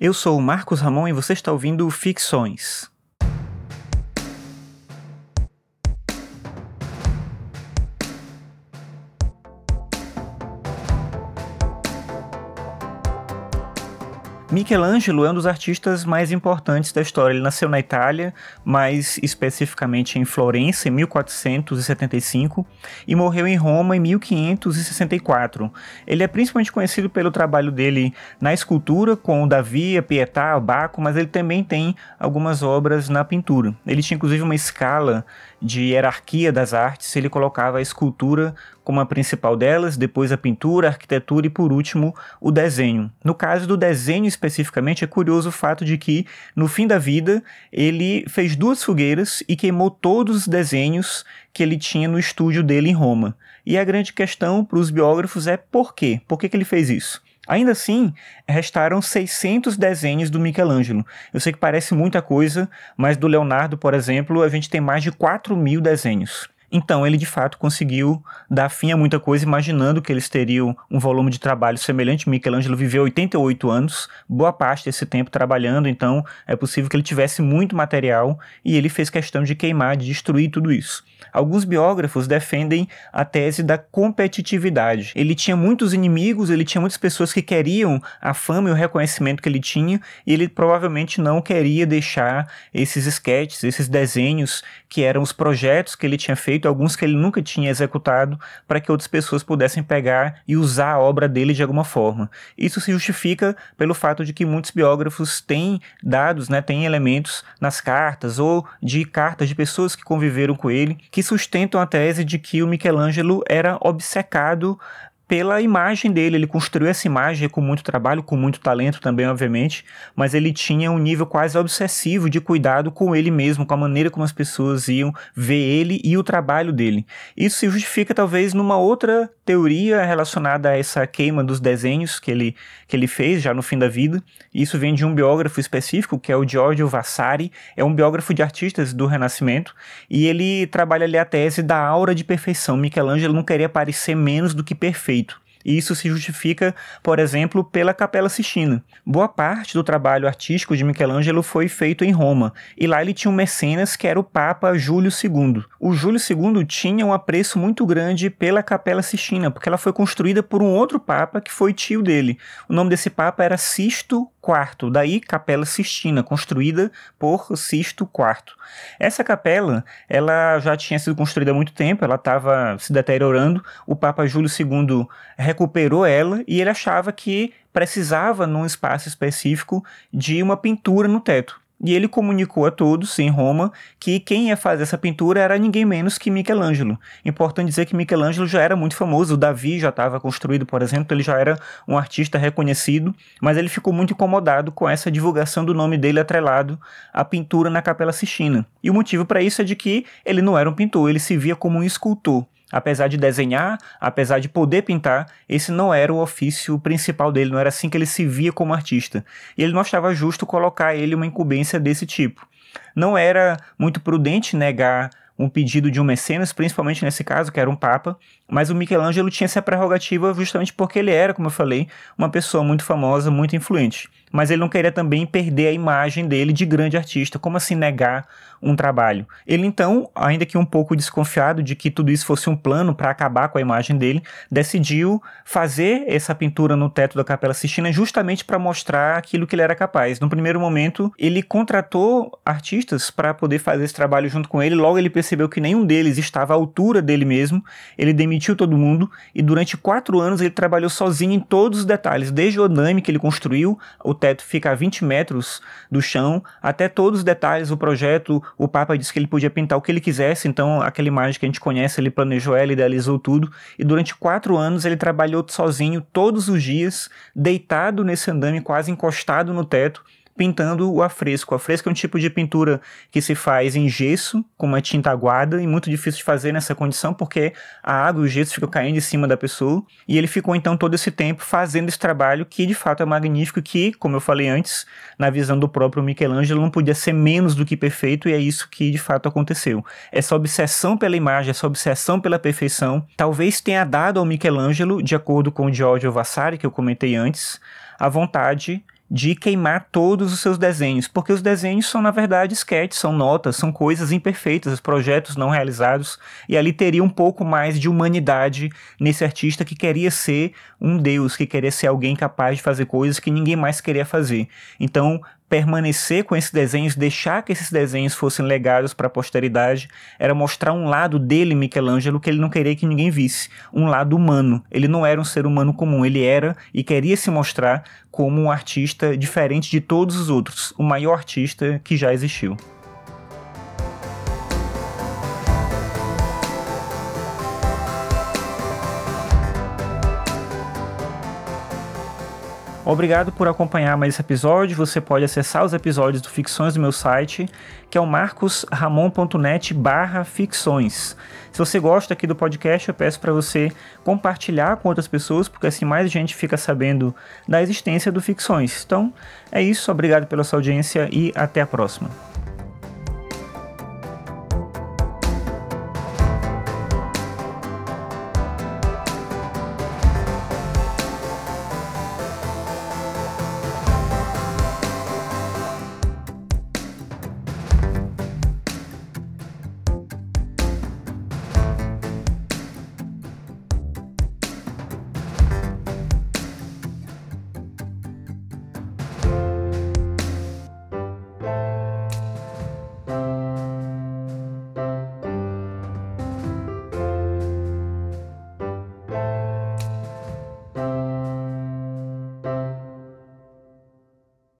Eu sou o Marcos Ramon e você está ouvindo Ficções. Michelangelo é um dos artistas mais importantes da história. Ele nasceu na Itália, mais especificamente em Florença, em 1475, e morreu em Roma em 1564. Ele é principalmente conhecido pelo trabalho dele na escultura, com Davi, a Pietà, o Baco, mas ele também tem algumas obras na pintura. Ele tinha inclusive uma escala de hierarquia das artes, ele colocava a escultura como a principal delas, depois a pintura, a arquitetura e por último o desenho. No caso do desenho especificamente, é curioso o fato de que no fim da vida ele fez duas fogueiras e queimou todos os desenhos que ele tinha no estúdio dele em Roma. E a grande questão para os biógrafos é por quê? Por que, que ele fez isso? Ainda assim, restaram 600 desenhos do Michelangelo. Eu sei que parece muita coisa, mas do Leonardo, por exemplo, a gente tem mais de 4 mil desenhos. Então, ele de fato conseguiu dar fim a muita coisa, imaginando que eles teriam um volume de trabalho semelhante. Michelangelo viveu 88 anos, boa parte desse tempo trabalhando, então é possível que ele tivesse muito material e ele fez questão de queimar, de destruir tudo isso. Alguns biógrafos defendem a tese da competitividade. Ele tinha muitos inimigos, ele tinha muitas pessoas que queriam a fama e o reconhecimento que ele tinha, e ele provavelmente não queria deixar esses sketches, esses desenhos que eram os projetos que ele tinha feito, alguns que ele nunca tinha executado, para que outras pessoas pudessem pegar e usar a obra dele de alguma forma. Isso se justifica pelo fato de que muitos biógrafos têm dados, né, têm elementos nas cartas ou de cartas de pessoas que conviveram com ele, que sustentam a tese de que o Michelangelo era obcecado pela imagem dele. Ele construiu essa imagem com muito trabalho, com muito talento também, obviamente, mas ele tinha um nível quase obsessivo de cuidado com ele mesmo, com a maneira como as pessoas iam ver ele e o trabalho dele. Isso se justifica talvez numa outra teoria relacionada a essa queima dos desenhos que ele, que ele fez já no fim da vida. Isso vem de um biógrafo específico, que é o Giorgio Vasari, é um biógrafo de artistas do Renascimento, e ele trabalha ali a tese da aura de perfeição. Michelangelo não queria parecer menos do que perfeito feito. E isso se justifica, por exemplo, pela Capela Sistina. Boa parte do trabalho artístico de Michelangelo foi feito em Roma, e lá ele tinha um mecenas que era o Papa Júlio II. O Júlio II tinha um apreço muito grande pela Capela Sistina, porque ela foi construída por um outro papa que foi tio dele. O nome desse papa era Sisto IV, daí Capela Sistina, construída por Sisto IV. Essa capela, ela já tinha sido construída há muito tempo, ela estava se deteriorando. O Papa Júlio II recuperou ela e ele achava que precisava, num espaço específico, de uma pintura no teto. E ele comunicou a todos em Roma que quem ia fazer essa pintura era ninguém menos que Michelangelo. Importante dizer que Michelangelo já era muito famoso, o Davi já estava construído, por exemplo, ele já era um artista reconhecido, mas ele ficou muito incomodado com essa divulgação do nome dele atrelado à pintura na Capela Sistina. E o motivo para isso é de que ele não era um pintor, ele se via como um escultor. Apesar de desenhar, apesar de poder pintar, esse não era o ofício principal dele, não era assim que ele se via como artista. E ele não achava justo colocar ele uma incumbência desse tipo. Não era muito prudente negar um pedido de um mecenas, principalmente nesse caso, que era um papa, mas o Michelangelo tinha essa prerrogativa justamente porque ele era, como eu falei, uma pessoa muito famosa, muito influente. Mas ele não queria também perder a imagem dele de grande artista, como assim negar um trabalho? Ele então, ainda que um pouco desconfiado de que tudo isso fosse um plano para acabar com a imagem dele, decidiu fazer essa pintura no teto da Capela Sistina justamente para mostrar aquilo que ele era capaz. No primeiro momento, ele contratou artistas para poder fazer esse trabalho junto com ele, logo ele percebeu que nenhum deles estava à altura dele mesmo, ele demitiu todo mundo e durante quatro anos ele trabalhou sozinho em todos os detalhes, desde o aname que ele construiu, o teto fica a 20 metros do chão, até todos os detalhes, o projeto, o Papa disse que ele podia pintar o que ele quisesse, então aquela imagem que a gente conhece, ele planejou ela, idealizou tudo, e durante quatro anos ele trabalhou sozinho todos os dias, deitado nesse andame, quase encostado no teto, pintando o afresco. O afresco é um tipo de pintura que se faz em gesso, com uma tinta aguada, e muito difícil de fazer nessa condição, porque a água e o gesso ficam caindo em cima da pessoa. E ele ficou então todo esse tempo fazendo esse trabalho, que de fato é magnífico, que, como eu falei antes, na visão do próprio Michelangelo, não podia ser menos do que perfeito, e é isso que de fato aconteceu. Essa obsessão pela imagem, essa obsessão pela perfeição, talvez tenha dado ao Michelangelo, de acordo com o Giorgio Vasari, que eu comentei antes, a vontade de queimar todos os seus desenhos, porque os desenhos são na verdade sketches, são notas, são coisas imperfeitas, projetos não realizados, e ali teria um pouco mais de humanidade nesse artista que queria ser um deus, que queria ser alguém capaz de fazer coisas que ninguém mais queria fazer. Então, permanecer com esses desenhos, deixar que esses desenhos fossem legados para a posteridade, era mostrar um lado dele, Michelangelo, que ele não queria que ninguém visse, um lado humano. Ele não era um ser humano comum, ele era e queria se mostrar como um artista diferente de todos os outros, o maior artista que já existiu. Obrigado por acompanhar mais esse episódio. Você pode acessar os episódios do Ficções do meu site, que é o marcosramon.net barra ficções. Se você gosta aqui do podcast, eu peço para você compartilhar com outras pessoas, porque assim mais gente fica sabendo da existência do Ficções. Então, é isso. Obrigado pela sua audiência e até a próxima.